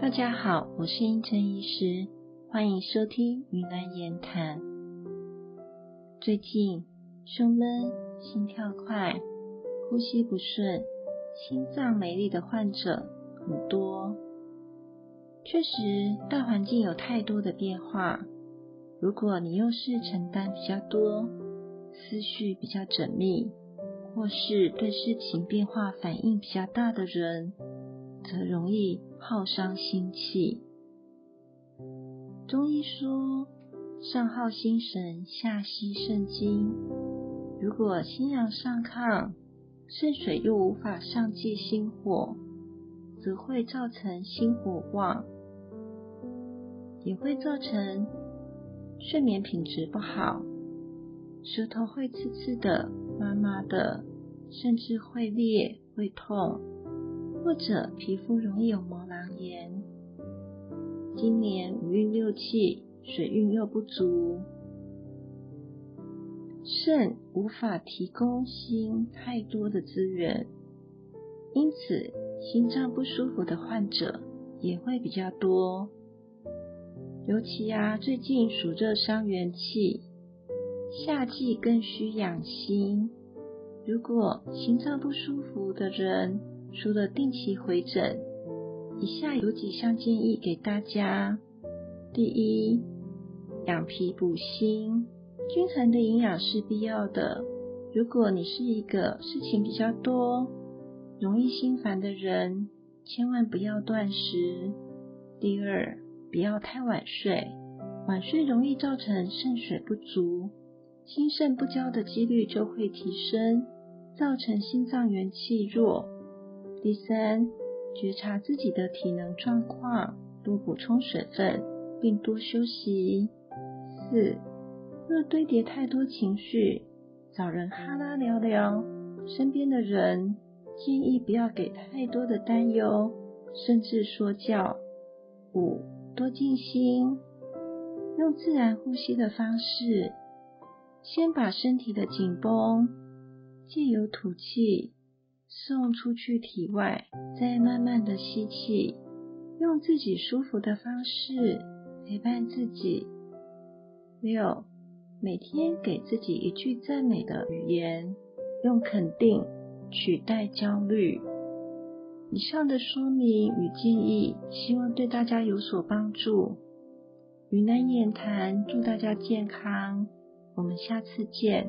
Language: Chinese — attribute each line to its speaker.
Speaker 1: 大家好，我是英晨医师，欢迎收听云南言谈。最近胸闷、心跳快、呼吸不顺、心脏没力的患者很多。确实，大环境有太多的变化。如果你又是承担比较多、思绪比较缜密，或是对事情变化反应比较大的人，则容易耗伤心气。中医说，上耗心神，下吸肾精。如果心阳上亢，肾水又无法上济心火，则会造成心火旺，也会造成睡眠品质不好，舌头会刺刺的、麻麻的，甚至会裂、会痛。或者皮肤容易有毛囊炎，今年五运六气，水运又不足，肾无法提供心太多的资源，因此心脏不舒服的患者也会比较多。尤其啊，最近暑热伤元气，夏季更需养心。如果心脏不舒服的人，除了定期回诊，以下有几项建议给大家。第一，养脾补心，均衡的营养是必要的。如果你是一个事情比较多、容易心烦的人，千万不要断食。第二，不要太晚睡，晚睡容易造成肾水不足，心肾不交的几率就会提升，造成心脏元气弱。第三，觉察自己的体能状况，多补充水分，并多休息。四，若堆叠太多情绪，找人哈拉聊聊，身边的人建议不要给太多的担忧，甚至说教。五，多静心，用自然呼吸的方式，先把身体的紧绷借由吐气。送出去体外，再慢慢的吸气，用自己舒服的方式陪伴自己。六，每天给自己一句赞美的语言，用肯定取代焦虑。以上的说明与建议，希望对大家有所帮助。云南言谈，祝大家健康，我们下次见。